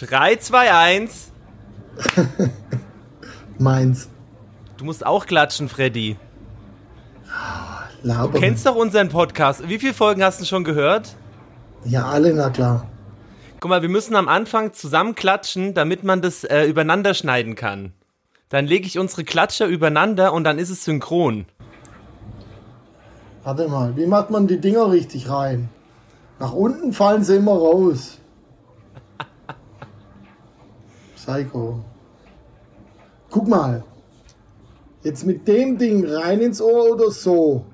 3, 2, 1. Meins. Du musst auch klatschen, Freddy. Laber. Du kennst doch unseren Podcast. Wie viele Folgen hast du schon gehört? Ja, alle, na klar. Guck mal, wir müssen am Anfang zusammen klatschen, damit man das äh, übereinander schneiden kann. Dann lege ich unsere Klatscher übereinander und dann ist es synchron. Warte mal, wie macht man die Dinger richtig rein? Nach unten fallen sie immer raus. Psycho. Guck mal. Jetzt mit dem Ding rein ins Ohr oder so?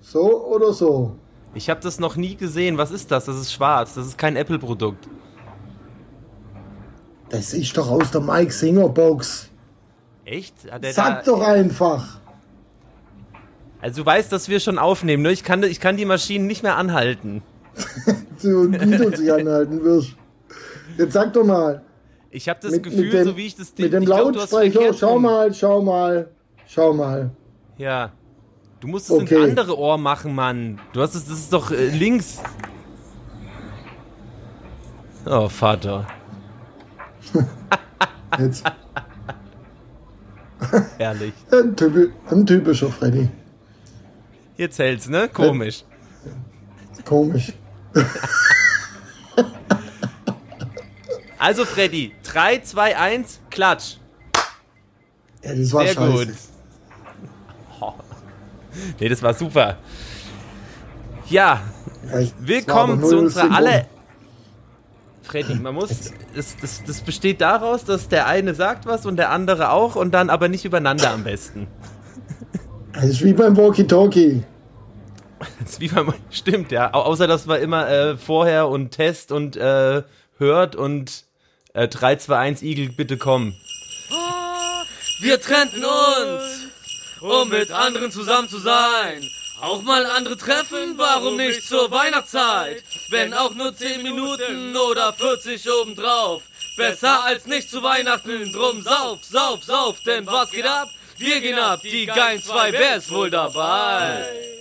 So oder so? Ich habe das noch nie gesehen. Was ist das? Das ist schwarz. Das ist kein Apple-Produkt. Das ist doch aus der Mike Singer Box. Echt? Sag doch einfach. Also du weißt, dass wir schon aufnehmen, ne? Ich kann, ich kann die Maschinen nicht mehr anhalten. Und wie du dich anhalten wirst. Jetzt sag doch mal. Ich habe das Mit, Gefühl, mit dem, so wie ich das mit dem Lautsprecher, schau rum. mal, schau mal, schau mal. Ja. Du musst es Okay. ins andere Ohr machen, Mann. Du hast es, das ist doch äh, links. Oh, Vater. Jetzt. Herrlich. Ein, typi ein typischer Freddy. Jetzt hält's, ne? Komisch. Komisch. Also, Freddy, 3, 2, 1, klatsch. Ja, das war Sehr scheiße. gut. Oh. Nee, das war super. Ja, willkommen zu unserer aller. Freddy, man muss. Das, das, das besteht daraus, dass der eine sagt was und der andere auch und dann aber nicht übereinander am besten. Das ist wie beim Walkie-Talkie. Das ist wie beim. Stimmt, ja. Au- Außer, dass man immer äh, vorher und Test und äh, hört und äh, 3, 2, 1, Igel, bitte komm. Wir trennten uns, um mit anderen zusammen zu sein. Auch mal andere treffen, warum nicht zur Weihnachtszeit? Wenn auch nur 10 Minuten oder 40 obendrauf. Besser als nicht zu Weihnachten, drum sauf, sauf, sauf, denn was geht ab? Wir gehen ab, die geilen zwei, wer ist wohl dabei?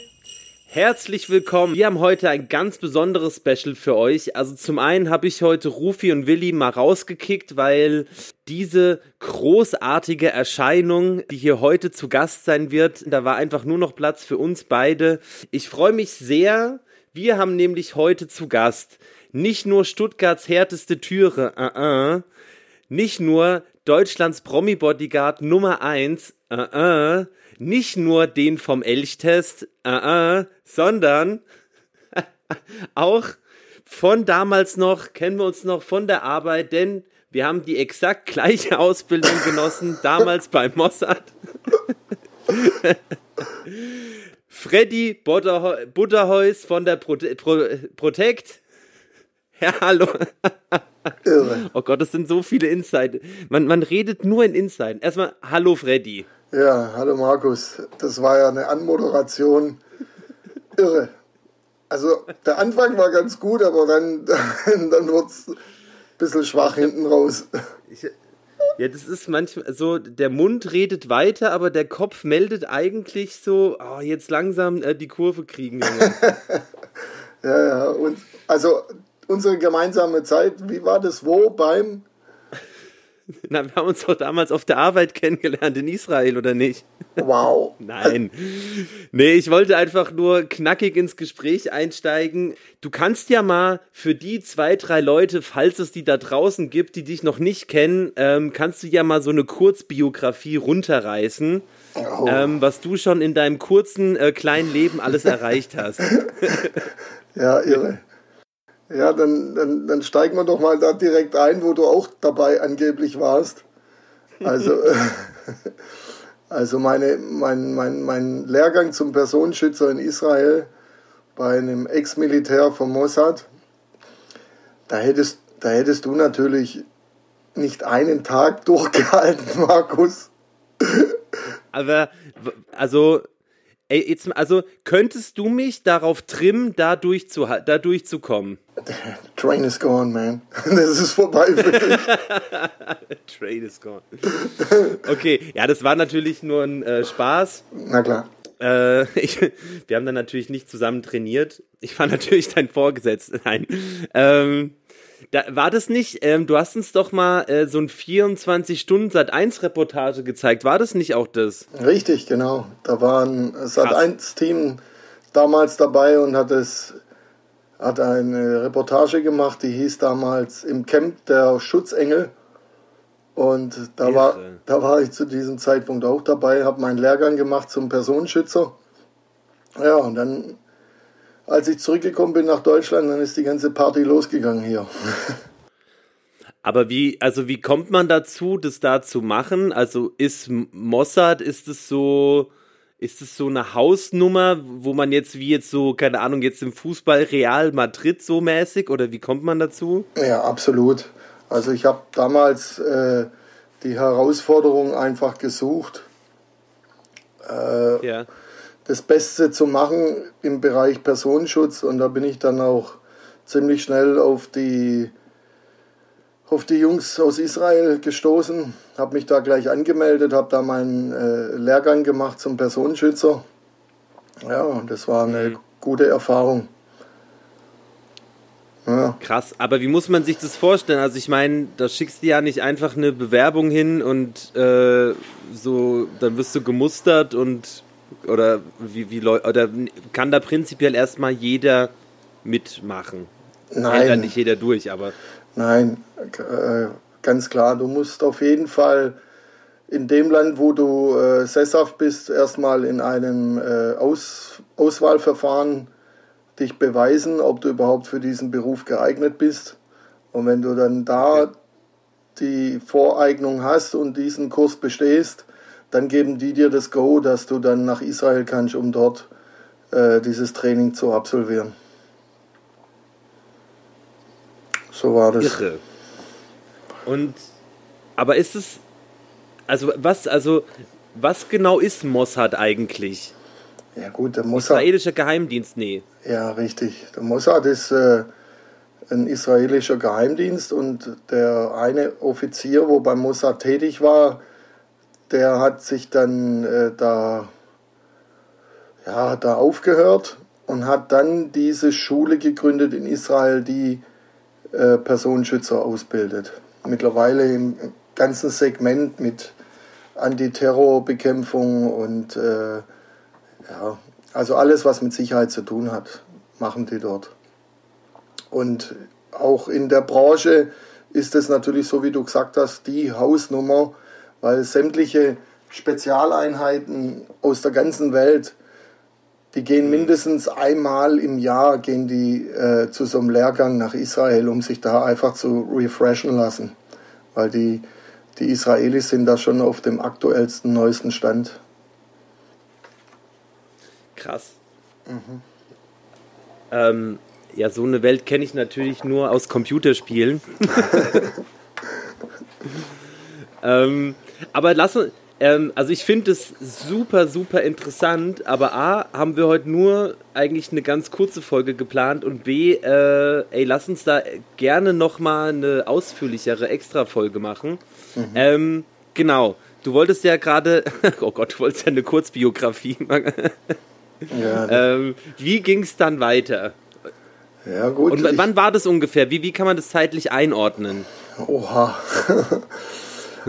Herzlich willkommen. Wir haben heute ein ganz besonderes Special für euch. Also zum einen habe ich heute Rufi und Willi mal rausgekickt, weil diese großartige Erscheinung, die hier heute zu Gast sein wird, da war einfach nur noch Platz für uns beide. Ich freue mich sehr. Wir haben nämlich heute zu Gast nicht nur Stuttgarts härteste Türe, uh -uh, nicht nur Deutschlands Promi-Bodyguard Nummer 1, uh -uh, nicht nur den vom Elchtest, uh -uh, sondern auch von damals noch, kennen wir uns noch von der Arbeit, denn wir haben die exakt gleiche Ausbildung genossen, damals bei Mossad. Freddy Butterheus von der Prote Pro Protect. Ja, hallo. Irre. Oh Gott, das sind so viele Insight. Man, man redet nur in Insight. Erstmal, hallo Freddy. Ja, hallo Markus. Das war ja eine Anmoderation. Irre. Also der Anfang war ganz gut, aber dann, dann wird es ein bisschen schwach hinten raus. Ja, das ist manchmal so, der Mund redet weiter, aber der Kopf meldet eigentlich so, oh, jetzt langsam äh, die Kurve kriegen. Ja, ja. Und also unsere gemeinsame Zeit, wie war das wo beim? Na, wir haben uns doch damals auf der Arbeit kennengelernt in Israel, oder nicht? Wow. Nein. Nee, ich wollte einfach nur knackig ins Gespräch einsteigen. Du kannst ja mal für die zwei, drei Leute, falls es die da draußen gibt, die dich noch nicht kennen, ähm, kannst du ja mal so eine Kurzbiografie runterreißen, Oh. ähm, was du schon in deinem kurzen, äh, kleinen Leben alles erreicht hast. Ja, irre. Ja, dann, dann, dann steigen wir doch mal da direkt ein, wo du auch dabei angeblich warst. Also, also meine, mein, mein, mein Lehrgang zum Personenschützer in Israel bei einem Ex-Militär vom Mossad, da hättest, da hättest du natürlich nicht einen Tag durchgehalten, Markus. Aber, also, ey, jetzt, also, könntest du mich darauf trimmen, da, durchzu, da durchzukommen? Train is gone, man. Das ist vorbei für dich. Train is gone. Okay, ja, das war natürlich nur ein äh, Spaß. Na klar. Äh, ich, wir haben dann natürlich nicht zusammen trainiert. Ich war natürlich dein Vorgesetzter. Nein. Ähm, Da, war das nicht, ähm, du hast uns doch mal äh, so ein 24-Stunden-Sat1-Reportage gezeigt. War das nicht auch das? Richtig, genau. Da war ein Sat1-Team damals dabei und hat es hat eine Reportage gemacht, die hieß damals im Camp der Schutzengel. Und da war, da war ich zu diesem Zeitpunkt auch dabei, habe meinen Lehrgang gemacht zum Personenschützer. Ja, und dann, als ich zurückgekommen bin nach Deutschland, dann ist die ganze Party losgegangen hier. Aber wie, also wie kommt man dazu, das da zu machen? Also ist Mossad, ist es so, ist es so eine Hausnummer, wo man jetzt wie jetzt so, keine Ahnung, jetzt im Fußball Real Madrid so mäßig oder wie kommt man dazu? Ja, absolut. Also ich habe damals äh, die Herausforderung einfach gesucht, äh, ja. Das Beste zu machen im Bereich Personenschutz und da bin ich dann auch ziemlich schnell auf die auf die Jungs aus Israel gestoßen, habe mich da gleich angemeldet, habe da meinen äh, Lehrgang gemacht zum Personenschützer. Ja, und das war eine mhm. gute Erfahrung. Ja. Krass, aber wie muss man sich das vorstellen? Also ich meine, da schickst du ja nicht einfach eine Bewerbung hin und äh, so, dann wirst du gemustert und oder wie, wie oder kann da prinzipiell erstmal jeder mitmachen? Nein. Hält da nicht jeder durch, aber. Nein, äh, ganz klar. Du musst auf jeden Fall in dem Land, wo du äh, sesshaft bist, erstmal in einem äh, Aus Auswahlverfahren dich beweisen, ob du überhaupt für diesen Beruf geeignet bist. Und wenn du dann da okay. die Voreignung hast und diesen Kurs bestehst, dann geben die dir das Go, dass du dann nach Israel kannst, um dort äh, dieses Training zu absolvieren. So war das. Irre. Und aber ist es also was also was genau ist Mossad eigentlich? Ja gut, der Mossad. Israelischer Geheimdienst, nee. Ja, richtig. Der Mossad ist äh, ein israelischer Geheimdienst und der eine Offizier, wo beim Mossad tätig war, der hat sich dann äh, da, ja, da aufgehört und hat dann diese Schule gegründet in Israel, die äh, Personenschützer ausbildet mittlerweile im ganzen Segment mit Antiterrorbekämpfung und äh, ja, also alles, was mit Sicherheit zu tun hat, machen die dort. Und auch in der Branche ist es natürlich so, wie du gesagt hast, die Hausnummer, weil sämtliche Spezialeinheiten aus der ganzen Welt, die gehen mhm. mindestens einmal im Jahr gehen die äh, zu so einem Lehrgang nach Israel, um sich da einfach zu refreshen lassen weil die, die Israelis sind da schon auf dem aktuellsten, neuesten Stand. Krass. Mhm. Ähm, ja, so eine Welt kenne ich natürlich nur aus Computerspielen. ähm, aber lass uns, ähm, also ich finde es super, super interessant, aber A, haben wir heute nur eigentlich eine ganz kurze Folge geplant und B, äh, ey, lass uns da gerne nochmal eine ausführlichere Extra-Folge machen. Mhm. Ähm, genau, du wolltest ja gerade, oh Gott, du wolltest ja eine Kurzbiografie machen. ja, ähm, wie ging es dann weiter? Ja, gut. Und wann war das ungefähr? Wie, wie kann man das zeitlich einordnen? Oha.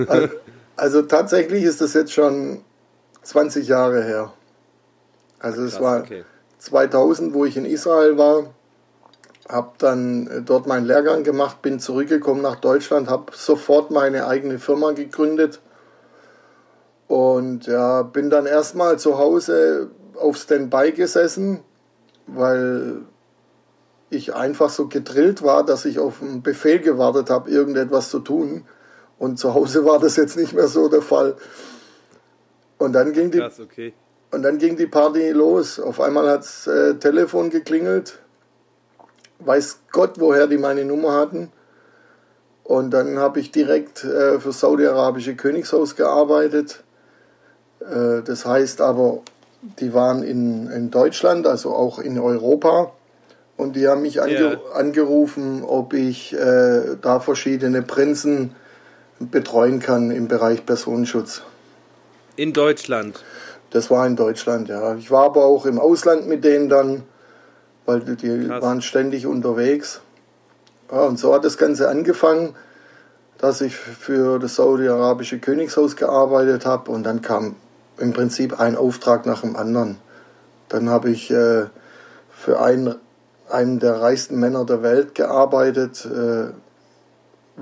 also, also tatsächlich ist das jetzt schon 20 Jahre her. Also es war okay. 2000, wo ich in Israel war, habe dann äh, dort meinen Lehrgang gemacht, bin zurückgekommen nach Deutschland, habe sofort meine eigene Firma gegründet und ja, bin dann erstmal zu Hause auf Standby gesessen, weil ich einfach so gedrillt war, dass ich auf einen Befehl gewartet habe, irgendetwas zu tun. Und zu Hause war das jetzt nicht mehr so der Fall. Und dann ging die, Krass, okay. und dann ging die Party los. Auf einmal hat das äh, Telefon geklingelt. Weiß Gott, woher die meine Nummer hatten. Und dann habe ich direkt äh, für Saudi-Arabische Königshaus gearbeitet. Äh, das heißt aber, die waren in, in Deutschland, also auch in Europa. Und die haben mich ange yeah. angerufen, ob ich äh, da verschiedene Prinzen betreuen kann im Bereich Personenschutz. In Deutschland? Das war in Deutschland, ja. Ich war aber auch im Ausland mit denen dann, weil die Krass. waren ständig unterwegs. Ja, und so hat das Ganze angefangen, dass ich für das saudi-arabische Königshaus gearbeitet habe und dann kam im Prinzip ein Auftrag nach dem anderen. Dann habe ich äh, für einen, einen der reichsten Männer der Welt gearbeitet, äh,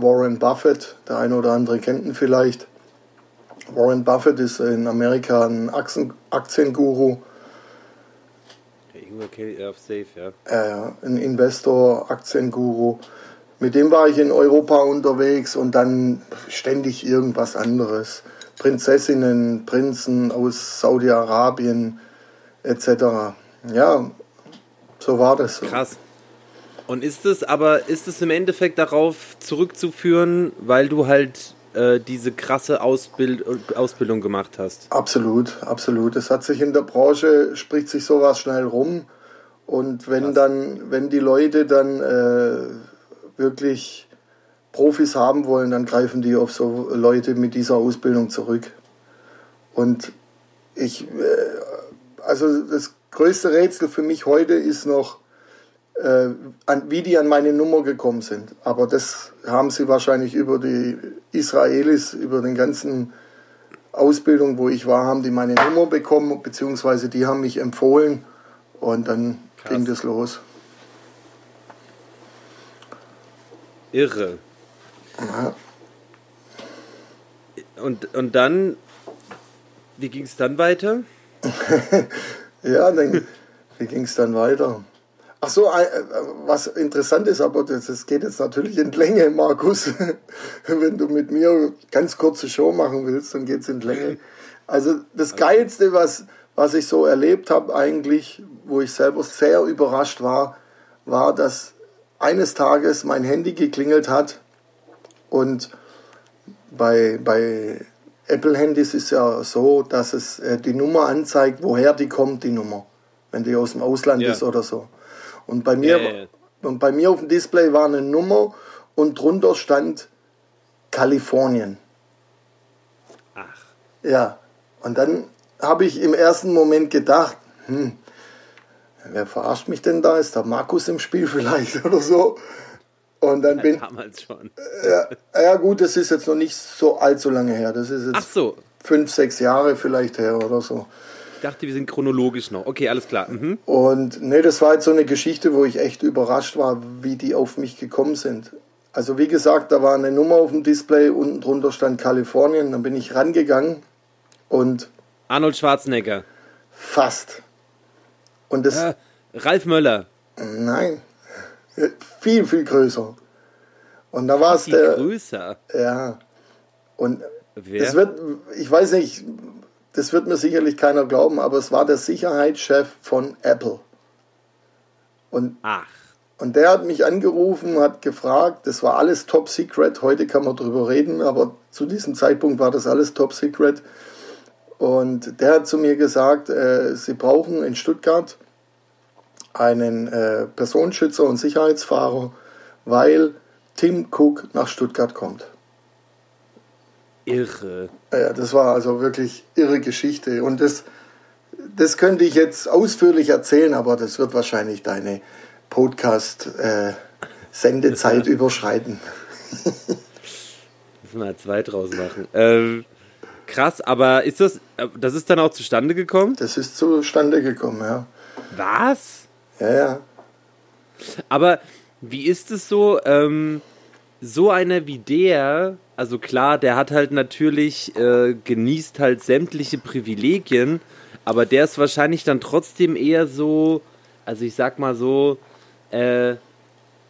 Warren Buffett, der eine oder andere kennt ihn vielleicht. Warren Buffett ist in Amerika ein Aktien Aktienguru. Safe, ja. Äh, ein Investor, Aktienguru. Mit dem war ich in Europa unterwegs und dann ständig irgendwas anderes. Prinzessinnen, Prinzen aus Saudi-Arabien etc. Ja, so war das. Krass. Und ist es aber, ist es im Endeffekt darauf zurückzuführen, weil du halt äh, diese krasse Ausbild Ausbildung gemacht hast? Absolut, absolut. Es hat sich in der Branche, spricht sich sowas schnell rum. Und wenn Krass. dann, wenn die Leute dann äh, wirklich Profis haben wollen, dann greifen die auf so Leute mit dieser Ausbildung zurück. Und ich, äh, also das größte Rätsel für mich heute ist noch, äh, an, wie die an meine Nummer gekommen sind. Aber das haben sie wahrscheinlich über die Israelis, über den ganzen Ausbildung, wo ich war, haben die meine Nummer bekommen, beziehungsweise die haben mich empfohlen und dann Krass. ging das los. Irre. Ja. Und, und dann, wie ging es dann weiter? ja, dann, wie ging es dann weiter? Ach so, äh, was interessant ist, aber das, das geht jetzt natürlich in Länge, Markus. Wenn du mit mir ganz kurze Show machen willst, dann geht es in Länge. Also das Geilste, was, was ich so erlebt habe eigentlich, wo ich selber sehr überrascht war, war, dass eines Tages mein Handy geklingelt hat und bei, bei Apple-Handys ist ja so, dass es äh, die Nummer anzeigt, woher die kommt, die Nummer, wenn die aus dem Ausland ja. ist oder so. Und bei mir, ja, ja, Und bei mir auf dem Display war eine Nummer und drunter stand Kalifornien. Ach. Ja. Und dann habe ich im ersten Moment gedacht, hm, wer verarscht mich denn da? Ist da Markus im Spiel vielleicht oder so? Und dann bin damals schon. Ja, ja, gut, das ist jetzt noch nicht so allzu lange her. Das ist jetzt so. fünf, sechs Jahre vielleicht her oder so. Ich dachte, wir sind chronologisch noch. Okay, alles klar. Mhm. Und nee, das war jetzt so eine Geschichte, wo ich echt überrascht war, wie die auf mich gekommen sind. Also wie gesagt, da war eine Nummer auf dem Display, unten drunter stand Kalifornien. Dann bin ich rangegangen und... Arnold Schwarzenegger. Fast. Und das... Äh, Ralf Möller. Nein. Viel, viel größer. Und da war es der... größer? Ja. Und Wer? es wird, ich weiß nicht, das wird mir sicherlich keiner glauben, aber es war der Sicherheitschef von Apple. Und, Ach. und der hat mich angerufen, hat gefragt, das war alles top secret, heute kann man drüber reden, aber zu diesem Zeitpunkt war das alles top secret. Und der hat zu mir gesagt, äh, sie brauchen in Stuttgart einen äh, Personenschützer und Sicherheitsfahrer, weil Tim Cook nach Stuttgart kommt irre. Ja, das war also wirklich irre Geschichte. Und das, das könnte ich jetzt ausführlich erzählen, aber das wird wahrscheinlich deine Podcast-Sendezeit äh, überschreiten. Müssen wir zwei draus machen. Ähm, krass, aber ist das, das ist dann auch zustande gekommen? Das ist zustande gekommen, ja. Was? Ja, ja. Aber wie ist es so, ähm, so einer wie der also klar, der hat halt natürlich, äh, genießt halt sämtliche Privilegien, aber der ist wahrscheinlich dann trotzdem eher so, also ich sag mal so, äh,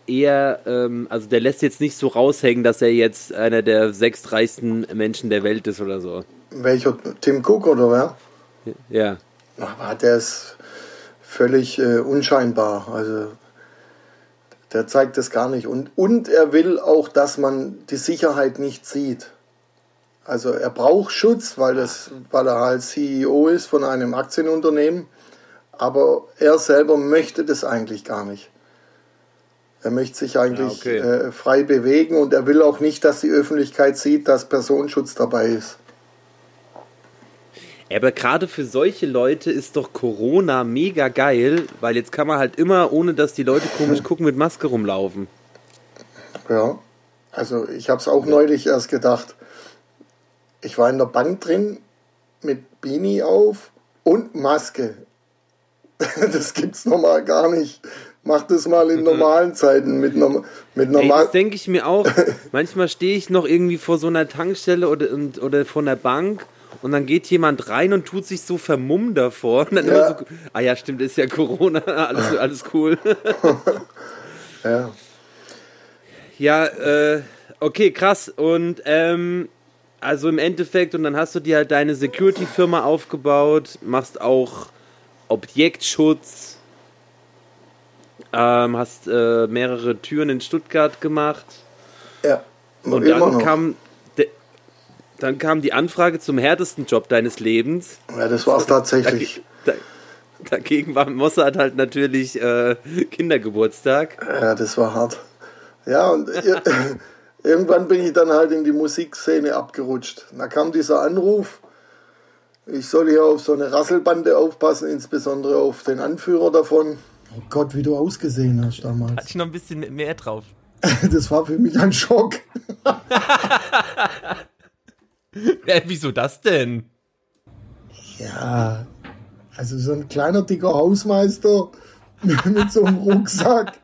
eher, ähm, also der lässt jetzt nicht so raushängen, dass er jetzt einer der sechs reichsten Menschen der Welt ist oder so. Welcher? Tim Cook oder wer? Ja. Aber der ist völlig äh, unscheinbar. Also der zeigt das gar nicht. Und, und er will auch, dass man die Sicherheit nicht sieht. Also er braucht Schutz, weil, das, weil er halt CEO ist von einem Aktienunternehmen. Aber er selber möchte das eigentlich gar nicht. Er möchte sich eigentlich ja, okay. äh, frei bewegen und er will auch nicht, dass die Öffentlichkeit sieht, dass Personenschutz dabei ist. Aber gerade für solche Leute ist doch Corona mega geil, weil jetzt kann man halt immer, ohne dass die Leute komisch gucken, mit Maske rumlaufen. Ja, also ich habe es auch neulich erst gedacht. Ich war in der Bank drin mit Beanie auf und Maske. Das gibt's normal gar nicht. Mach das mal in normalen Zeiten mit, norm mit normal. Ey, das denke ich mir auch. Manchmal stehe ich noch irgendwie vor so einer Tankstelle oder, oder vor einer Bank und dann geht jemand rein und tut sich so vermummt davor. Und dann Ja. immer so, ah ja, stimmt, ist ja Corona, alles, alles cool. ja. Ja, äh, okay, krass. Und ähm, also im Endeffekt, und dann hast du dir halt deine Security-Firma aufgebaut, machst auch Objektschutz, ähm, hast äh, mehrere Türen in Stuttgart gemacht. ja. Und dann noch. kam, dann kam die Anfrage zum härtesten Job deines Lebens. ja, das war's tatsächlich. Da, dagegen war Mossad halt natürlich äh, Kindergeburtstag. Ja, das war hart. Ja, und ir irgendwann bin ich dann halt in die Musikszene abgerutscht. Da kam dieser Anruf, ich soll hier auf so eine Rasselbande aufpassen, insbesondere auf den Anführer davon. Oh Gott, wie du ausgesehen hast damals. Hatte ich noch ein bisschen mehr drauf. Das war für mich ein Schock. Äh, wieso das denn? Ja, also so ein kleiner, dicker Hausmeister mit so einem Rucksack.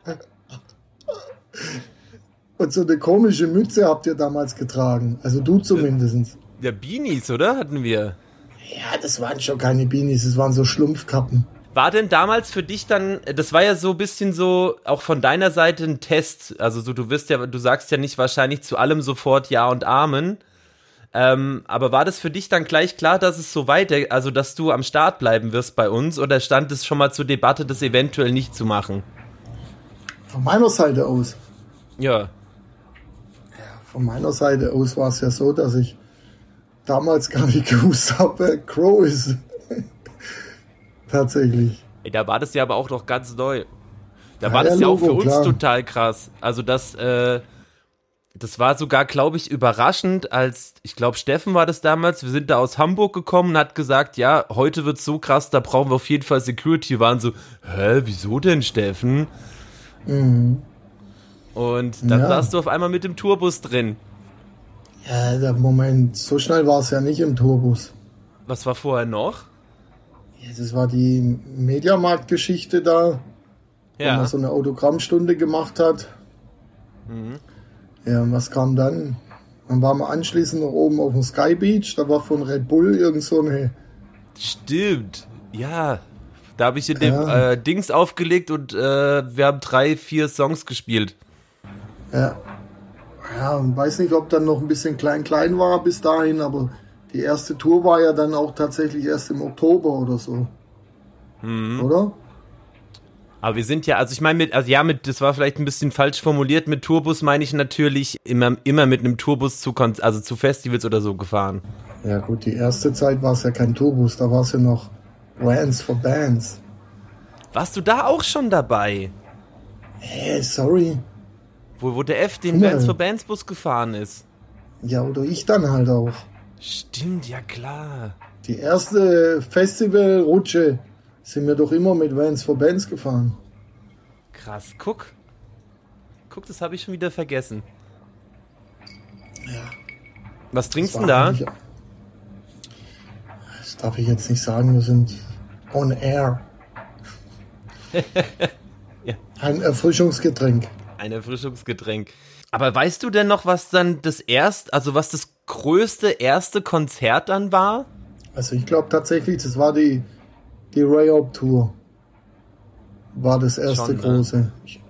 Und so eine komische Mütze habt ihr damals getragen. Also du zumindest. Ja, Beanies, oder? Hatten wir. Ja, das waren schon keine Beanies, das waren so Schlumpfkappen. War denn damals für dich dann, das war ja so ein bisschen so, auch von deiner Seite ein Test. Also so, du wirst ja, du sagst ja nicht wahrscheinlich zu allem sofort Ja und Amen. Ähm, aber war das für dich dann gleich klar, dass es so weiter, also dass du am Start bleiben wirst bei uns oder stand es schon mal zur Debatte, das eventuell nicht zu machen? Von meiner Seite aus. Ja. Von meiner Seite aus war es ja so, dass ich damals gar nicht gewusst habe, wer Crow ist. Tatsächlich. Ey, da war das ja aber auch noch ganz neu. Da Ja, war das ja, ja auch für Logo, uns klar. total krass. Also das, äh, das war sogar, glaube ich, überraschend, als, ich glaube, Steffen war das damals, wir sind da aus Hamburg gekommen und hat gesagt, ja, heute wird's so krass, da brauchen wir auf jeden Fall Security. Wir waren so, hä, wieso denn, Steffen? Und dann Ja. saßt du auf einmal mit dem Tourbus drin. Ja, der Moment, so schnell war es ja nicht im Tourbus. Was war vorher noch? Ja, das war die Mediamarkt-Geschichte da, wo Ja. man so eine Autogrammstunde gemacht hat. Ja, und was kam dann? Dann waren wir anschließend noch oben auf dem Sky Beach, da war von Red Bull irgend so eine, Stimmt. Ja. Da habe ich in dem Ja. äh, Dings aufgelegt und äh, wir haben drei, vier Songs gespielt. ja, ja, und weiß nicht, ob dann noch ein bisschen klein-klein war bis dahin, aber die erste Tour war ja dann auch tatsächlich erst im Oktober oder so. Oder? Aber wir sind ja, also ich meine mit, also ja, mit, das war vielleicht ein bisschen falsch formuliert, mit Tourbus meine ich natürlich immer, immer mit einem Tourbus zu, Kon also zu Festivals oder so gefahren. Ja gut, die erste Zeit war es ja kein Tourbus, da war es ja noch Rants for Bands. Warst du da auch schon dabei? Hey, sorry. Wo, wo der F den. Bands for Bands Bus gefahren ist? Ja, oder ich dann halt auch. Stimmt, ja klar. Die erste Festivalrutsche sind wir doch immer mit Vans for Bands gefahren. Krass, guck. Guck, das habe ich schon wieder vergessen. Ja. Was trinkst du denn da? Das darf ich jetzt nicht sagen, wir sind on air. Ja. Ein Erfrischungsgetränk. Ein Erfrischungsgetränk. Aber weißt du denn noch, was dann das erste, also was das größte erste Konzert dann war? Also ich glaube tatsächlich, das war die, die Ray-Up Tour. War das erste Schon, ne? große. Ich,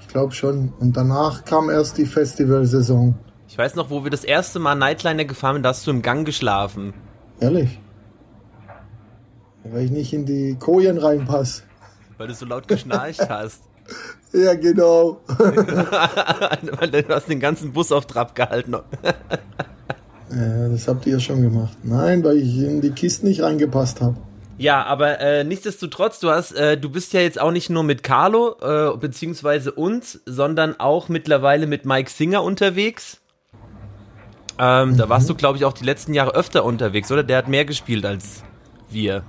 ich glaube schon. Und danach kam erst die Festivalsaison. Ich weiß noch, wo wir das erste Mal Nightliner gefahren sind, da hast du im Gang geschlafen. Ehrlich. Weil ich nicht in die Kojen reinpasse. Weil du so laut geschnarcht hast. Ja, genau. Weil du hast den ganzen Bus auf Trab gehalten. Ja, das habt ihr schon gemacht. Nein, weil ich in die Kisten nicht reingepasst habe. Ja, aber äh, nichtsdestotrotz, du hast, äh, du bist ja jetzt auch nicht nur mit Carlo, äh, beziehungsweise uns, sondern auch mittlerweile mit Mike Singer unterwegs. Ähm, Da warst du, glaube ich, auch die letzten Jahre öfter unterwegs, oder? Der hat mehr gespielt als wir.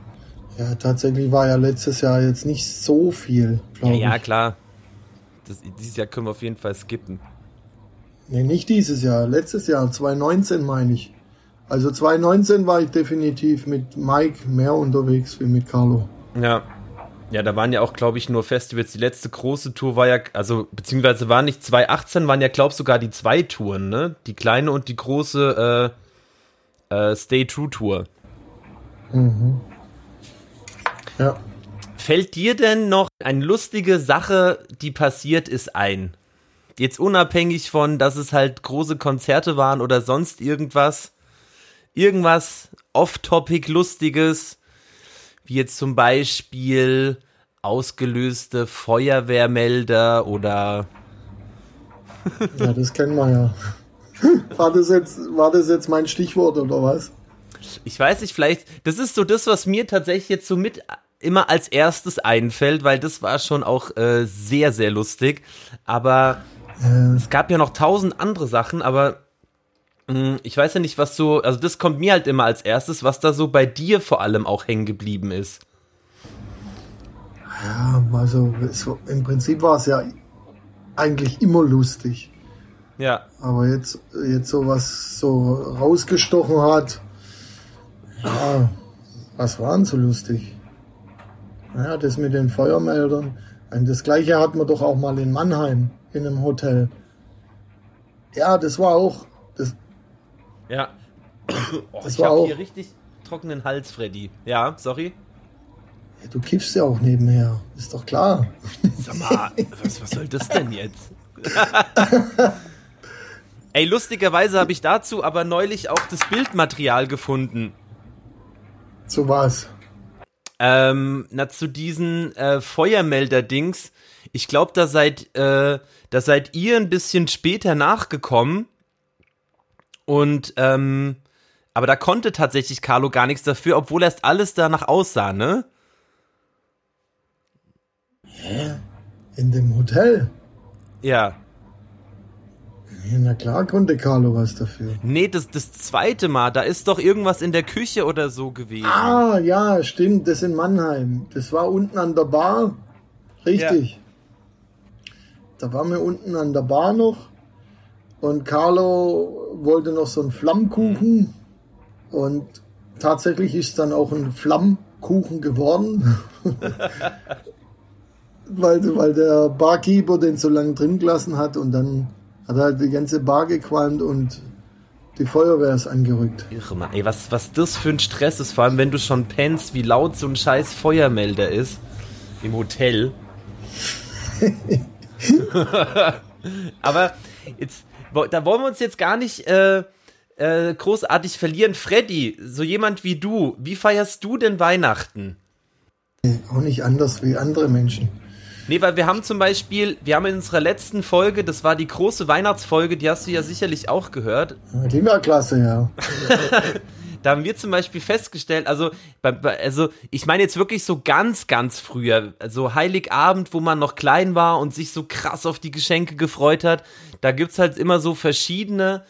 Ja, tatsächlich war ja letztes Jahr jetzt nicht so viel, Ja, glaube ja, ich. klar. das, dieses Jahr können wir auf jeden Fall skippen. Nee, nicht dieses Jahr, letztes Jahr, 2019 meine ich. Also 2019 war ich definitiv mit Mike mehr unterwegs wie mit Carlo. Ja. Ja, da waren ja auch, glaube ich, nur Festivals. Die letzte große Tour war ja, also, beziehungsweise waren nicht 2018, waren ja, glaube ich, sogar die zwei Touren, ne? Die kleine und die große äh, äh, Stay True Tour. Mhm. Ja. Fällt dir denn noch eine lustige Sache, die passiert ist, ein? Jetzt unabhängig von, dass es halt große Konzerte waren oder sonst irgendwas. Irgendwas off-topic Lustiges, wie jetzt zum Beispiel ausgelöste Feuerwehrmelder oder. ja, das kennen wir ja. War das, jetzt, war das jetzt mein Stichwort oder was? Ich weiß nicht, vielleicht, das ist so das, was mir tatsächlich jetzt so mit immer als erstes einfällt, weil das war schon auch äh, sehr, sehr lustig. Aber äh. es gab ja noch tausend andere Sachen, aber ich weiß ja nicht, was so, also das kommt mir halt immer als erstes, was da so bei dir vor allem auch hängen geblieben ist. Ja, also so, im Prinzip war es ja eigentlich immer lustig. Ja. Aber jetzt, jetzt so was so rausgestochen hat, ja, was war denn so lustig? Naja, das mit den Feuermeldern. Das gleiche hatten wir doch auch mal in Mannheim in einem Hotel. Ja, das war auch. Das, ja. Oh, das ich auch hier richtig trockenen Hals, Freddy. Ja, sorry. Ja, du kiffst ja auch nebenher. Ist doch klar. Sag mal, was, was soll das denn jetzt? Ey, lustigerweise habe ich dazu aber neulich auch das Bildmaterial gefunden. Zu was? Ähm, na, zu diesen äh, Feuermelder-Dings. Ich glaube, da seid, äh, da seid ihr ein bisschen später nachgekommen. Und, ähm, aber da konnte tatsächlich Carlo gar nichts dafür, obwohl erst alles danach aussah, ne? Hä? In dem Hotel? Ja. Na klar konnte Carlo was dafür. Nee, das, das zweite Mal, da ist doch irgendwas in der Küche oder so gewesen. Ah, ja, stimmt, das in Mannheim. Das war unten an der Bar. Richtig. Ja. Da waren wir unten an der Bar noch. Und Carlo wollte noch so einen Flammkuchen. Und tatsächlich ist dann auch ein Flammkuchen geworden. weil, weil der Barkeeper den so lange drin gelassen hat und dann hat halt die ganze Bar gequalmt und die Feuerwehr ist angerückt. Irre, Mann. Ey, was, was das für ein Stress ist, vor allem wenn du schon pennst, wie laut so ein scheiß Feuermelder ist im Hotel. Aber jetzt, da wollen wir uns jetzt gar nicht äh, äh, großartig verlieren. Freddy, so jemand wie du, wie feierst du denn Weihnachten? Auch nicht anders wie andere Menschen. Nee, weil wir haben zum Beispiel, wir haben in unserer letzten Folge, das war die große Weihnachtsfolge, die hast du ja sicherlich auch gehört. Die war klasse, ja. da haben wir zum Beispiel festgestellt, also, also ich meine jetzt wirklich so ganz, ganz früher, also Heiligabend, wo man noch klein war und sich so krass auf die Geschenke gefreut hat, da gibt's halt immer so verschiedene,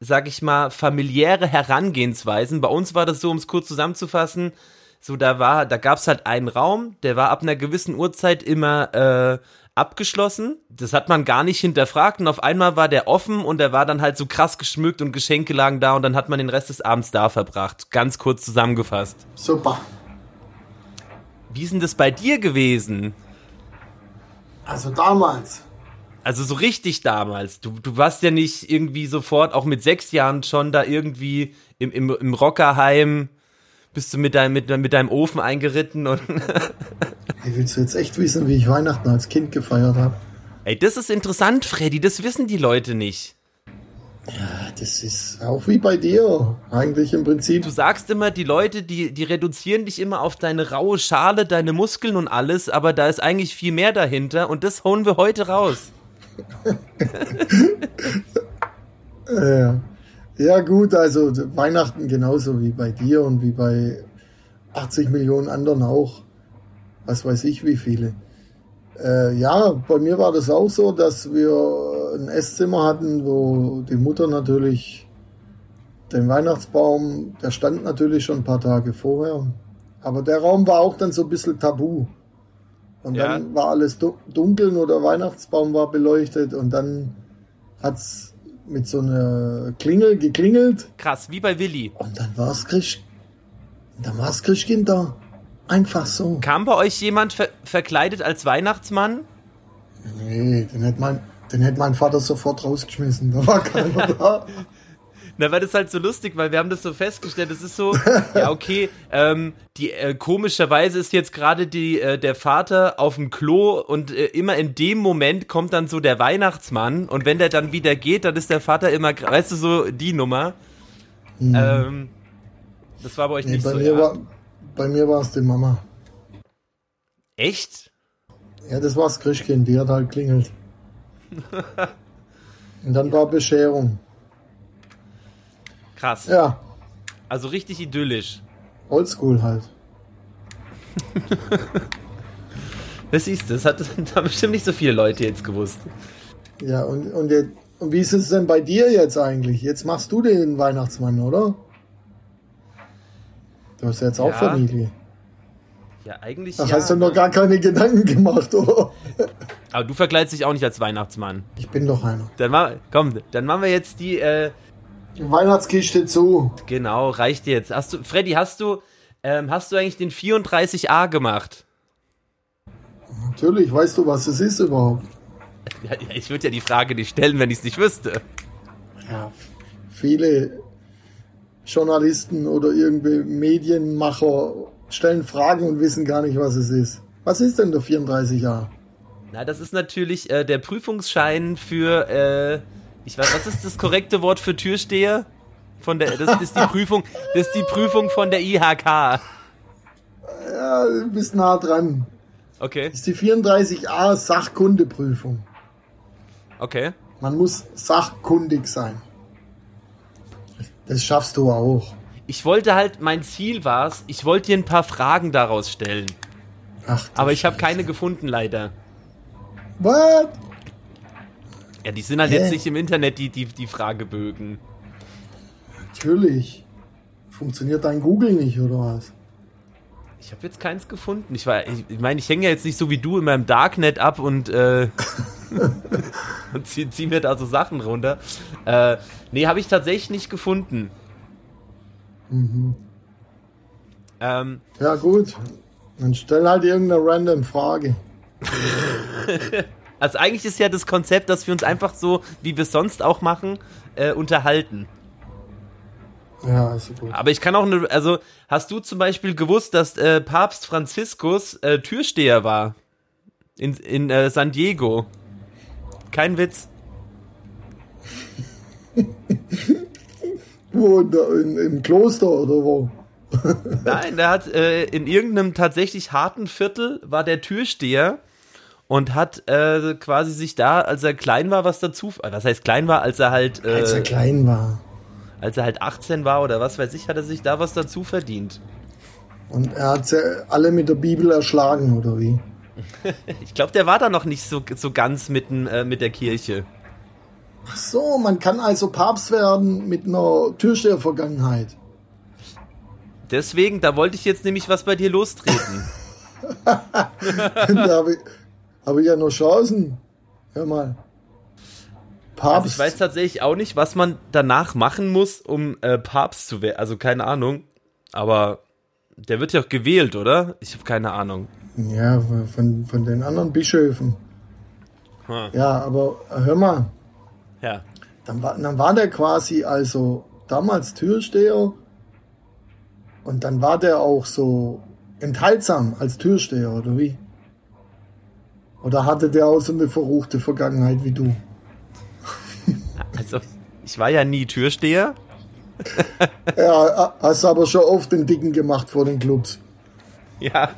sag ich mal, familiäre Herangehensweisen. Bei uns war das so, um es kurz zusammenzufassen, so, da war, da gab's halt einen Raum, der war ab einer gewissen Uhrzeit immer äh, abgeschlossen. Das hat man gar nicht hinterfragt und auf einmal war der offen und der war dann halt so krass geschmückt und Geschenke lagen da und dann hat man den Rest des Abends da verbracht. Ganz kurz zusammengefasst. Super. Wie ist denn das bei dir gewesen? Also damals. Also so richtig damals. Du, du warst ja nicht irgendwie sofort, auch mit sechs Jahren schon da irgendwie im, im, im Rockerheim bist du mit deinem, mit, mit deinem Ofen eingeritten und. hey, willst du jetzt echt wissen, wie ich Weihnachten als Kind gefeiert habe? Ey, das ist interessant, Freddy, das wissen die Leute nicht. Ja, das ist auch wie bei dir, eigentlich im Prinzip. Du sagst immer, die Leute, die, die reduzieren dich immer auf deine raue Schale, deine Muskeln und alles, aber da ist eigentlich viel mehr dahinter und das hauen wir heute raus. ja. Ja gut, also Weihnachten genauso wie bei dir und wie bei 80 Millionen anderen auch. Was weiß ich wie viele. Äh, ja, bei mir war das auch so, dass wir ein Esszimmer hatten, wo die Mutter natürlich den Weihnachtsbaum, der stand natürlich schon ein paar Tage vorher. Aber der Raum war auch dann so ein bisschen tabu. Und Ja. dann war alles du- dunkel, nur der Weihnachtsbaum war beleuchtet und dann hat's mit so einer Klingel geklingelt Krass, wie bei Willi. und dann war's Christ, dann war's Christkind da. Einfach so. Kam bei euch jemand ver verkleidet als Weihnachtsmann? Nee, den hätte mein, den hätte mein Vater sofort rausgeschmissen. Da war keiner da. Na, weil das halt so lustig, weil wir haben das so festgestellt, es ist so, ja, okay, ähm, die, äh, komischerweise ist jetzt gerade die, äh, der Vater auf dem Klo und äh, immer in dem Moment kommt dann so der Weihnachtsmann und wenn der dann wieder geht, dann ist der Vater immer, weißt du, so die Nummer. Ähm, das war bei euch Nee, nicht bei, so, mir ja. war, bei mir war es die Mama. Echt? Ja, das war's Christkind, die hat halt klingelt. Und dann war Bescherung. Krass. Ja, Also richtig idyllisch. oldschool halt. Das siehst du, das hat, das haben bestimmt nicht so viele Leute jetzt gewusst. Ja, und, und, jetzt, und wie ist es denn bei dir jetzt eigentlich? Jetzt machst du den Weihnachtsmann, oder? Du hast jetzt auch Ja. Familie. Ja, eigentlich Da ja. hast du noch gar keine Gedanken gemacht, oder? Aber du verkleidest dich auch nicht als Weihnachtsmann. Ich bin doch einer. Dann komm, dann machen wir jetzt die, äh, Weihnachtskiste zu. genau, reicht jetzt. Hast du, Freddy, hast du, ähm, hast du eigentlich den 34a gemacht? Natürlich, weißt du, was es ist überhaupt? Ja, ich würde ja die Frage nicht stellen, wenn ich es nicht wüsste. Ja, viele Journalisten oder irgendwie Medienmacher stellen Fragen und wissen gar nicht, was es ist. Was ist denn der 34a? Na, das ist natürlich äh, der Prüfungsschein für, äh, ich weiß, was ist das korrekte Wort für Türsteher? Von der, das ist die Prüfung, das ist die Prüfung von der IHK. Ja, du bist nah dran. Okay, Das ist die 34a Sachkundeprüfung. okay. Man muss sachkundig sein. Das schaffst du auch. Ich wollte halt, mein Ziel war's, ich wollte dir ein paar Fragen daraus stellen. Ach, Aber ich habe keine gefunden, leider. What? Ja, die sind halt Hä? jetzt nicht im Internet, die, die, die Fragebögen. Natürlich. Funktioniert dein Google nicht, oder was? Ich habe jetzt keins gefunden. Ich war, ich, ich meine, ich hänge ja jetzt nicht so wie du in meinem Darknet ab und, äh, und zieh, zieh mir da so Sachen runter. Äh, nee, habe ich tatsächlich nicht gefunden. Ähm, Ja, gut. Dann stell halt irgendeine random Frage. also eigentlich ist ja das Konzept, dass wir uns einfach so, wie wir es sonst auch machen, äh, unterhalten. Ja, also gut. Aber ich kann auch eine, also hast du zum Beispiel gewusst, dass äh, Papst Franziskus äh, Türsteher war? In, in äh, San Diego. Kein Witz. Wo? In, Im Kloster oder wo? Nein, der hat äh, in irgendeinem tatsächlich harten Viertel war der Türsteher und hat äh, quasi sich da, als er klein war, was dazu. äh, Was heißt klein war, als er halt, äh, Als er klein war. als er halt 18 war oder was weiß ich, hat er sich da was dazu verdient. Und er hat sie alle mit der Bibel erschlagen, oder wie? Ich glaube, der war da noch nicht so, so ganz mitten äh, mit der Kirche. Ach so, man kann also Papst werden mit einer Türsteher-Vergangenheit. Deswegen, da wollte ich jetzt nämlich was bei dir lostreten. da habe ich, hab ich ja noch Chancen. Hör mal. Papst. Also ich weiß tatsächlich auch nicht, was man danach machen muss, um äh, Papst zu werden. Also keine Ahnung. Aber der wird ja auch gewählt, oder? Ich habe keine Ahnung. Ja, von, von den anderen Bischöfen. Hm. Ja, aber hör mal, Ja. dann war, dann war der quasi also damals Türsteher und dann war der auch so enthaltsam als Türsteher, oder wie? Oder hatte der auch so eine verruchte Vergangenheit wie du? Also, ich war ja nie Türsteher. Ja, hast aber schon oft den Dicken gemacht vor den Clubs. Ja.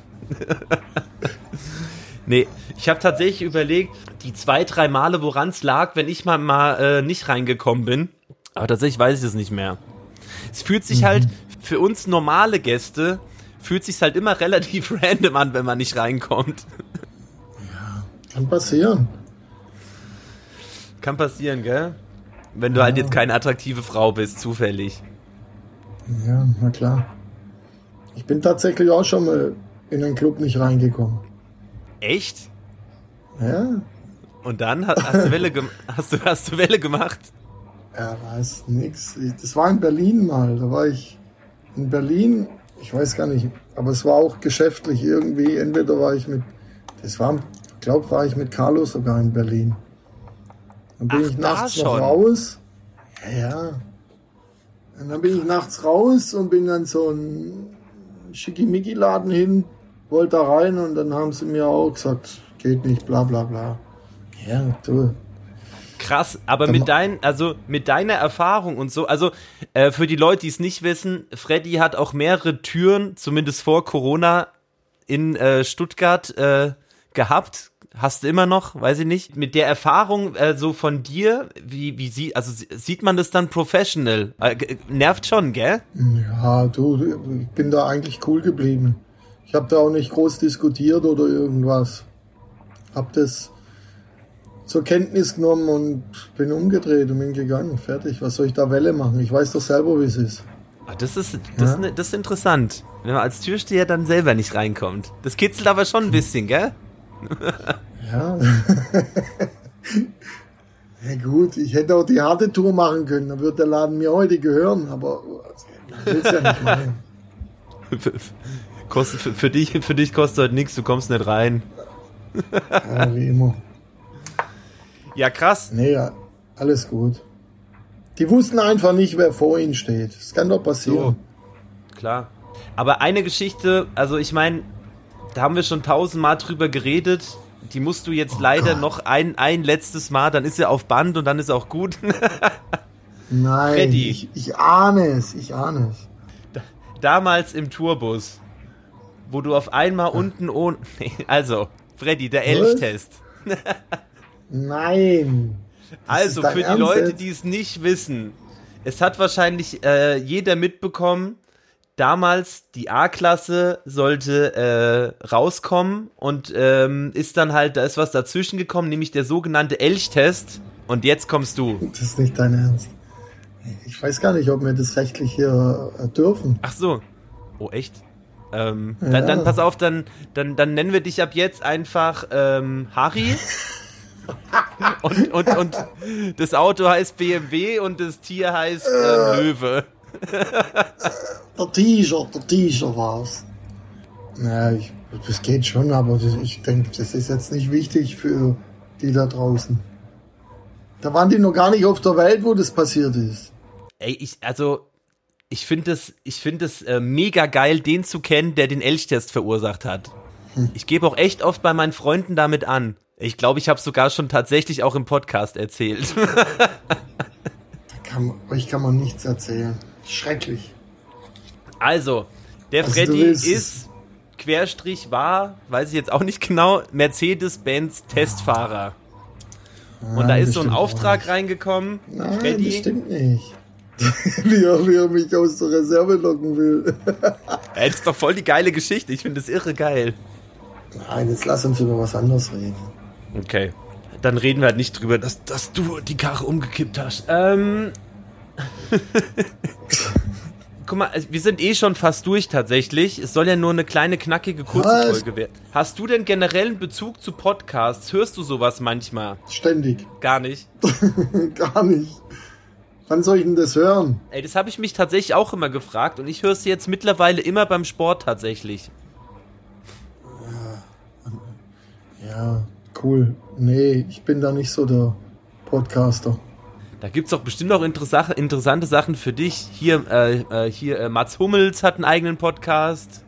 nee, ich habe tatsächlich überlegt, die zwei, drei Male, woran es lag, wenn ich mal, mal äh, nicht reingekommen bin. Aber tatsächlich weiß ich es nicht mehr. Es fühlt sich halt für uns normale Gäste, fühlt sich halt immer relativ random an, wenn man nicht reinkommt. Kann passieren. Kann passieren, gell? Wenn du halt jetzt keine attraktive Frau bist, zufällig. Ja, na klar. Ich bin tatsächlich auch schon mal in einen Club nicht reingekommen. Echt? Ja. Und dann hast, hast, du, Welle hast, du, hast du Welle gemacht? Ja, weiß nix. Das war in Berlin mal. Da war ich in Berlin, ich weiß gar nicht, aber es war auch geschäftlich irgendwie. Entweder war ich mit, das war, glaube, war ich mit Carlos sogar in Berlin. Dann bin Ach, ich nachts noch raus. Ja, ja. Und dann bin ich nachts raus und bin dann so ein Schickimicki-Laden hin, wollte da rein und dann haben sie mir auch gesagt, geht nicht, bla bla bla. Ja, du. Krass, aber Dann mit ma- dein, also mit deiner Erfahrung und so, also äh, für die Leute, die es nicht wissen, Freddy hat auch mehrere Türen, zumindest vor Corona, in äh, Stuttgart äh, gehabt. Hast du immer noch, weiß ich nicht. Mit der Erfahrung äh, so von dir, wie, wie sie, also sie- sieht man das dann professional? Äh, nervt schon, gell? Ja, du, ich bin da eigentlich cool geblieben. Ich habe da auch nicht groß diskutiert oder irgendwas. Hab das zur Kenntnis genommen und bin umgedreht und bin gegangen. Fertig. Was soll ich da Welle machen? Ich weiß doch selber, wie es ist. Ah, Das ist, das, Ja. ist, das ist interessant, wenn man als Türsteher dann selber nicht reinkommt. Das kitzelt aber schon ein bisschen, gell? Ja. ja gut, ich hätte auch die harte Tour machen können. Dann wird der Laden mir heute gehören, aber ich will's ja nicht machen. Kostet, für, für, dich, für dich kostet heute nichts, du kommst nicht rein. Ja, wie immer. Ja, krass. Nee, ja, alles gut. Die wussten einfach nicht, wer vor ihnen steht. Das kann doch passieren. Klar. Aber eine Geschichte, also ich meine, da haben wir schon tausendmal drüber geredet. Die musst du jetzt leider Gott. noch ein, ein letztes Mal, dann ist sie auf Band und dann ist auch gut. Nein, Freddy. ich, ich ahne es, ich ahne es. Damals im Tourbus, wo du auf einmal unten ohne. Also, Freddy, der Elchtest. Nein. Also für die Ernst Leute, die es nicht wissen, es hat wahrscheinlich äh, jeder mitbekommen, damals die A-Klasse sollte äh, rauskommen und ähm, ist dann halt, da ist was dazwischen gekommen, nämlich der sogenannte Elchtest. Und jetzt kommst du. Das ist nicht dein Ernst. Ich weiß gar nicht, ob wir das rechtlich hier äh, dürfen. Ach so. Oh, echt? Ähm, Ja. dann, dann pass auf, dann, dann, dann nennen wir dich ab jetzt einfach ähm, Harry. und, und, und das Auto heißt BMW und das Tier heißt äh, Löwe. Der T-Shirt, der T-Shirt war's. Ja, ich, das geht schon, aber das, ich denke, das ist jetzt nicht wichtig für die da draußen. Da waren die noch gar nicht auf der Welt, wo das passiert ist. Ey, ich, also, ich finde es, ich finde es äh, mega geil, den zu kennen, der den Elchtest verursacht hat. Ich gebe auch echt oft bei meinen Freunden damit an. Ich glaube, ich habe sogar schon tatsächlich auch im Podcast erzählt. Kann, euch kann man nichts erzählen. Schrecklich. Also, der Also, Freddy ist, Querstrich war, weiß ich jetzt auch nicht genau, Mercedes-Benz Testfahrer. Und da Nein, ist so ein Auftrag reingekommen. Nein, Freddy, das stimmt nicht. wie, er, wie er mich aus der Reserve locken will. Ey, das ist doch voll die geile Geschichte. Ich finde das irre geil. Nein, jetzt lass uns über was anderes reden. Okay. Dann reden wir halt nicht drüber, dass, dass du die Karre umgekippt hast. Ähm. Guck mal, also wir sind eh schon fast durch tatsächlich. Es soll ja nur eine kleine, knackige, kurze Was? Folge werden. Hast du denn generell einen Bezug zu Podcasts? Hörst du sowas manchmal? Ständig. Gar nicht. Gar nicht. Wann soll ich denn das hören? Ey, das habe ich mich tatsächlich auch immer gefragt und ich höre es jetzt mittlerweile immer beim Sport tatsächlich. Ja, cool. Nee, ich bin da nicht so der Podcaster. Da gibt's doch bestimmt auch interessa- interessante Sachen für dich. Hier, äh, äh, hier äh, Mats Hummels hat einen eigenen Podcast.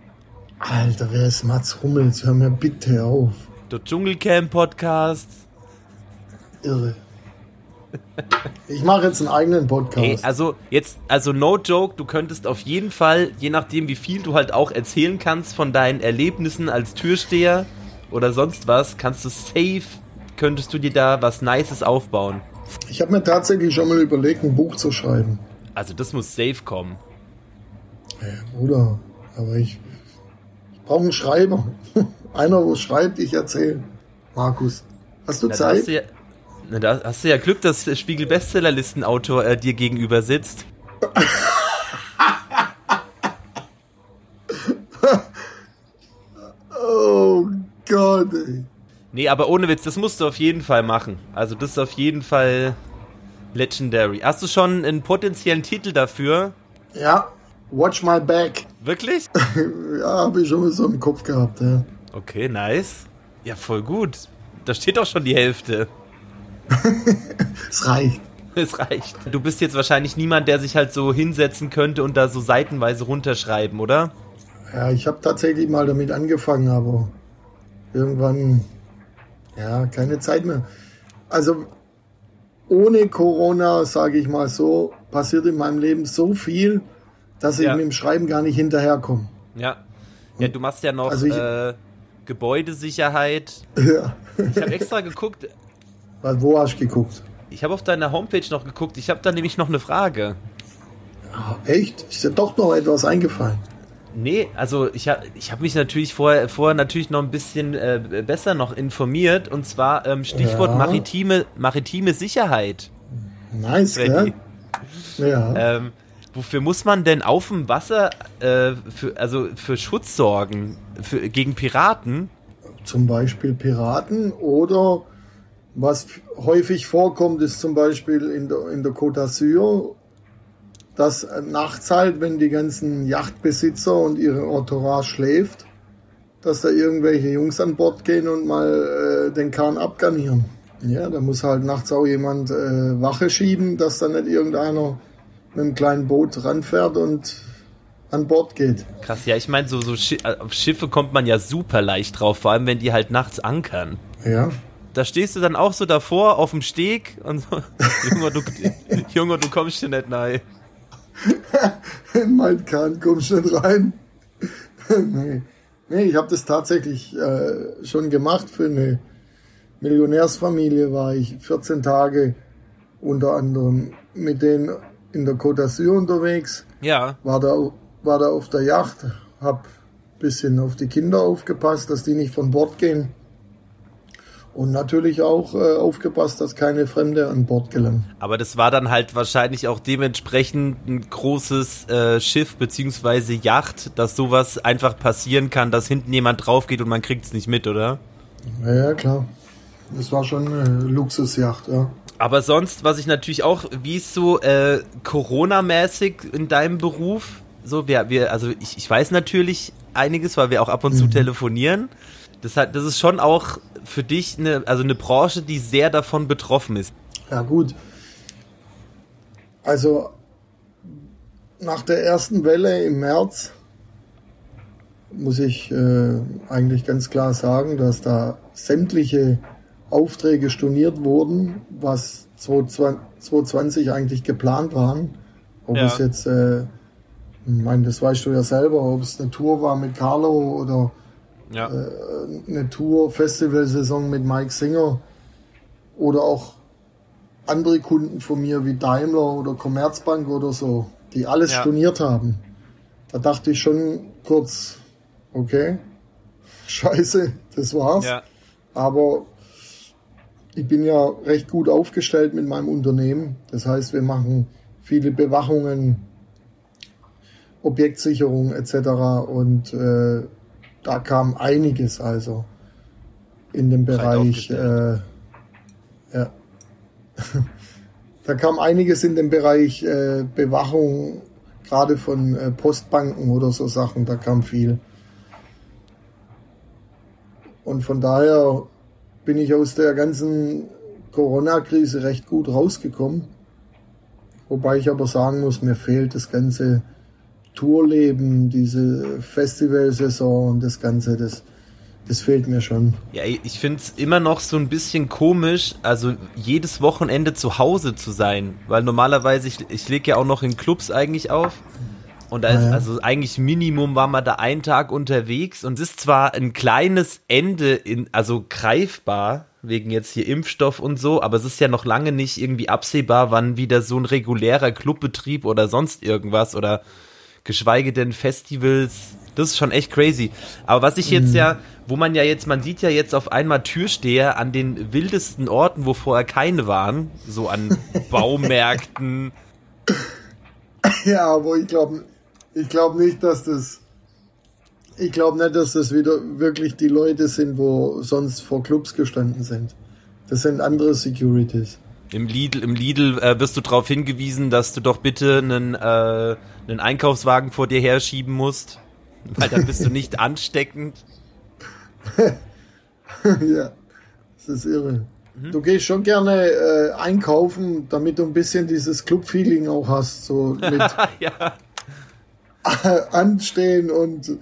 Alter, wer ist Mats Hummels? Hör mir bitte auf. Der Dschungelcamp Podcast. Irre. Ich mache jetzt einen eigenen Podcast. Ey, also jetzt, also no joke, du könntest auf jeden Fall, je nachdem wie viel du halt auch erzählen kannst von deinen Erlebnissen als Türsteher oder sonst was, kannst du safe, könntest du dir da was Nices aufbauen. Ich habe mir tatsächlich schon mal überlegt, ein Buch zu schreiben. Also das muss safe kommen. Ja, Bruder, aber ich, ich brauche einen Schreiber. Einer, wo schreibt, ich erzähle. Markus, hast du Na, Zeit? hast du ja, na, da hast du ja Glück, dass der Spiegel Bestsellerlistenautor äh, dir gegenüber sitzt. Oh Gott, ey. Nee, aber ohne Witz, das musst du auf jeden Fall machen. Also das ist auf jeden Fall legendary. Hast du schon einen potenziellen Titel dafür? Ja, Watch My Back. Wirklich? ja, habe ich schon so im Kopf gehabt, ja. Okay, nice. Ja, voll gut. Da steht auch schon die Hälfte. es reicht. Es reicht. Du bist jetzt wahrscheinlich niemand, der sich halt so hinsetzen könnte und da so seitenweise runterschreiben, oder? Ja, ich habe tatsächlich mal damit angefangen, aber irgendwann, ja, keine Zeit mehr. Also ohne Corona, sage ich mal so, passiert in meinem Leben so viel, dass ich ja. mit dem Schreiben gar nicht hinterherkomme. Ja. Ja, du machst ja noch also ich, äh, Gebäudesicherheit. Ja. Ich habe extra geguckt. Was, wo hast du geguckt? Ich habe auf deiner Homepage noch geguckt. Ich habe da nämlich noch eine Frage. Oh, echt? Ist dir doch noch etwas eingefallen? Nee, also ich habe ich hab mich natürlich vorher, vorher natürlich noch ein bisschen äh, besser noch informiert und zwar ähm, Stichwort ja. maritime, maritime Sicherheit. Nice, Freddy. ja. ja. Ähm, wofür muss man denn auf dem Wasser äh, für, also für Schutz sorgen? Für, gegen Piraten? Zum Beispiel Piraten oder was häufig vorkommt, ist zum Beispiel in der, in der Côte d'Azur, dass nachts halt, wenn die ganzen Yachtbesitzer und ihre Entourage schläft, dass da irgendwelche Jungs an Bord gehen und mal äh, den Kahn abgarnieren. Ja, da muss halt nachts auch jemand äh, Wache schieben, dass da nicht irgendeiner mit einem kleinen Boot ranfährt und an Bord geht. Krass, ja, ich meine, so, so Schi auf Schiffe kommt man ja super leicht drauf, vor allem wenn die halt nachts ankern. Ja. Da stehst du dann auch so davor auf dem Steg und so, Junge, du, Junge, du kommst hier nicht rein. In mein Kahn du nicht rein. nee. nee, ich habe das tatsächlich äh, schon gemacht für eine Millionärsfamilie war ich 14 Tage unter anderem mit denen in der Côte d'Azur unterwegs. Ja. War da, war da auf der Yacht, hab bisschen auf die Kinder aufgepasst, dass die nicht von Bord gehen. Und natürlich auch äh, aufgepasst, dass keine Fremde an Bord gelangen. Aber das war dann halt wahrscheinlich auch dementsprechend ein großes äh, Schiff beziehungsweise Yacht, dass sowas einfach passieren kann, dass hinten jemand drauf geht und man kriegt es nicht mit, oder? Ja, klar. Das war schon eine Luxusjacht, ja. Aber sonst, was ich natürlich auch, wie ist so äh, Corona-mäßig in deinem Beruf? So, wir, wir, also ich, ich weiß natürlich einiges, weil wir auch ab und zu mhm. telefonieren. Das, hat, das ist schon auch für dich eine, also eine Branche, die sehr davon betroffen ist. Ja, gut. Also nach der ersten Welle im März muss ich äh, eigentlich ganz klar sagen, dass da sämtliche Aufträge storniert wurden, was 2020 eigentlich geplant waren. Ob ja. es jetzt, äh, ich meine, das weißt du ja selber, ob es eine Tour war mit Carlo oder ja. äh, eine Tour, Festivalsaison mit Mike Singer oder auch andere Kunden von mir wie Daimler oder Commerzbank oder so, die alles ja. storniert haben. Da dachte ich schon kurz, okay, scheiße, das war's. Ja. Aber ich bin ja recht gut aufgestellt mit meinem Unternehmen. Das heißt, wir machen viele Bewachungen, Objektsicherung etc. Und äh, da kam einiges also in dem Bereich. Äh, ja. da kam einiges in dem Bereich äh, Bewachung, gerade von äh, Postbanken oder so Sachen. Da kam viel. Und von daher bin ich aus der ganzen Corona-Krise recht gut rausgekommen. Wobei ich aber sagen muss, mir fehlt das ganze Tourleben, diese Festivalsaison und das Ganze, das, das fehlt mir schon. Ja, ich finde es immer noch so ein bisschen komisch, also jedes Wochenende zu Hause zu sein, weil normalerweise, ich, ich lege ja auch noch in Clubs eigentlich auf und als, ah, ja. also eigentlich Minimum war man da einen Tag unterwegs und es ist zwar ein kleines Ende in, also greifbar, wegen jetzt hier Impfstoff und so, aber es ist ja noch lange nicht irgendwie absehbar, wann wieder so ein regulärer Clubbetrieb oder sonst irgendwas oder geschweige denn Festivals. Das ist schon echt crazy. Aber was ich jetzt mhm. ja, wo man ja jetzt, man sieht ja jetzt auf einmal Türsteher an den wildesten Orten, wo vorher keine waren, so an Baumärkten. Ja, aber ich glaube, ich glaube nicht, dass das ich glaube nicht, dass das wieder wirklich die Leute sind, wo sonst vor Clubs gestanden sind. Das sind andere Securities. Im Lidl, im Lidl äh, wirst du darauf hingewiesen, dass du doch bitte einen, äh, einen Einkaufswagen vor dir herschieben musst, weil dann bist du nicht ansteckend. ja, das ist irre. Mhm. Du gehst schon gerne äh, einkaufen, damit du ein bisschen dieses Club-Feeling auch hast, so mit ja. anstehen und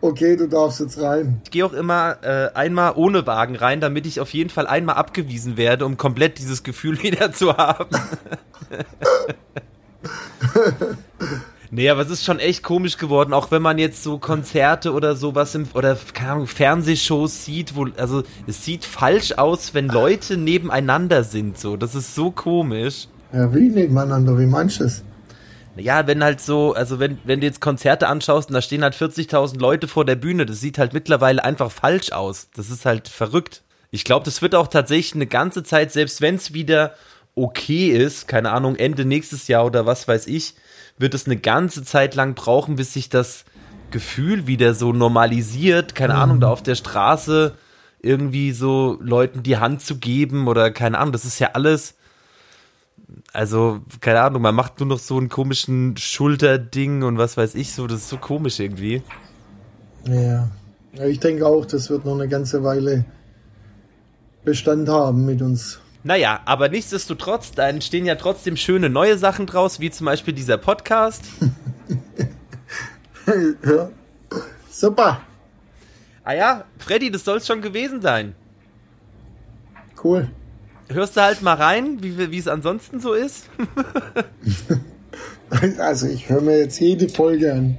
okay, du darfst jetzt rein. Ich gehe auch immer äh, einmal ohne Wagen rein, damit ich auf jeden Fall einmal abgewiesen werde, um komplett dieses Gefühl wieder zu haben. Nee, aber es ist schon echt komisch geworden, auch wenn man jetzt so Konzerte oder sowas im, oder keine Ahnung, Fernsehshows sieht, wo, also es sieht falsch aus, wenn Leute nebeneinander sind, so. Das ist so komisch. Ja, wie nebeneinander, wie das? Ja, wenn halt so, also wenn, wenn du jetzt Konzerte anschaust und da stehen halt 40.000 Leute vor der Bühne, das sieht halt mittlerweile einfach falsch aus. Das ist halt verrückt. Ich glaube, das wird auch tatsächlich eine ganze Zeit, selbst wenn es wieder okay ist, keine Ahnung, Ende nächstes Jahr oder was weiß ich, wird es eine ganze Zeit lang brauchen, bis sich das Gefühl wieder so normalisiert, keine mhm. Ahnung, da auf der Straße irgendwie so Leuten die Hand zu geben oder keine Ahnung, das ist ja alles also, keine Ahnung, man macht nur noch so einen komischen Schulterding und was weiß ich so, das ist so komisch irgendwie. Ja. ja ich denke auch, das wird noch eine ganze Weile Bestand haben mit uns. Naja, aber nichtsdestotrotz, da entstehen ja trotzdem schöne neue Sachen draus, wie zum Beispiel dieser Podcast. ja. Super. Ah ja, Freddy, das soll es schon gewesen sein. Cool hörst du halt mal rein, wie, wie es ansonsten so ist? also ich höre mir jetzt jede Folge an.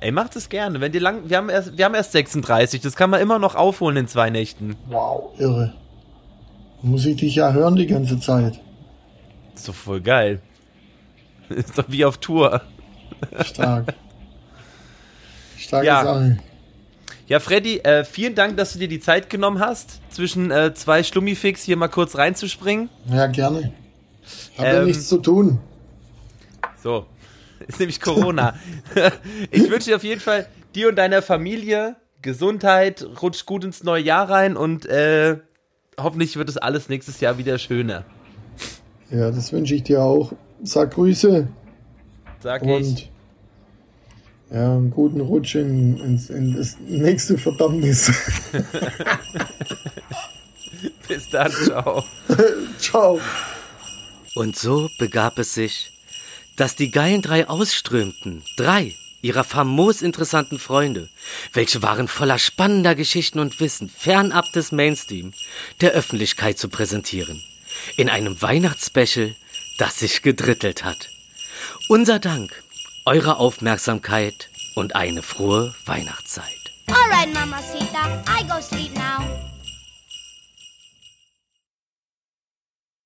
Ey, macht es gerne. Wenn dir lang, wir haben erst, wir haben erst 36. Das kann man immer noch aufholen in zwei Nächten. Wow, irre. Muss ich dich ja hören die ganze Zeit. ist doch voll geil. Ist doch wie auf Tour. Stark. Starke ja. Sache. Ja, Freddy, äh, vielen Dank, dass du dir die Zeit genommen hast, zwischen äh, zwei Schlummifix hier mal kurz reinzuspringen. Ja, gerne. Ich habe ähm, ja nichts zu tun. So, ist nämlich Corona. ich wünsche dir auf jeden Fall dir und deiner Familie Gesundheit, rutsch gut ins neue Jahr rein und äh, hoffentlich wird es alles nächstes Jahr wieder schöner. Ja, das wünsche ich dir auch. Sag Grüße. Sag und ich. Ja, einen guten Rutsch in, in, in das nächste Verdammnis. Bis dann, ciao. ciao. Und so begab es sich, dass die geilen drei ausströmten. Drei ihrer famos interessanten Freunde, welche waren voller spannender Geschichten und Wissen, fernab des Mainstream, der Öffentlichkeit zu präsentieren. In einem Weihnachtsspecial, das sich gedrittelt hat. Unser Dank eure Aufmerksamkeit und eine frohe Weihnachtszeit. Alright, Mamacita, I go sleep now.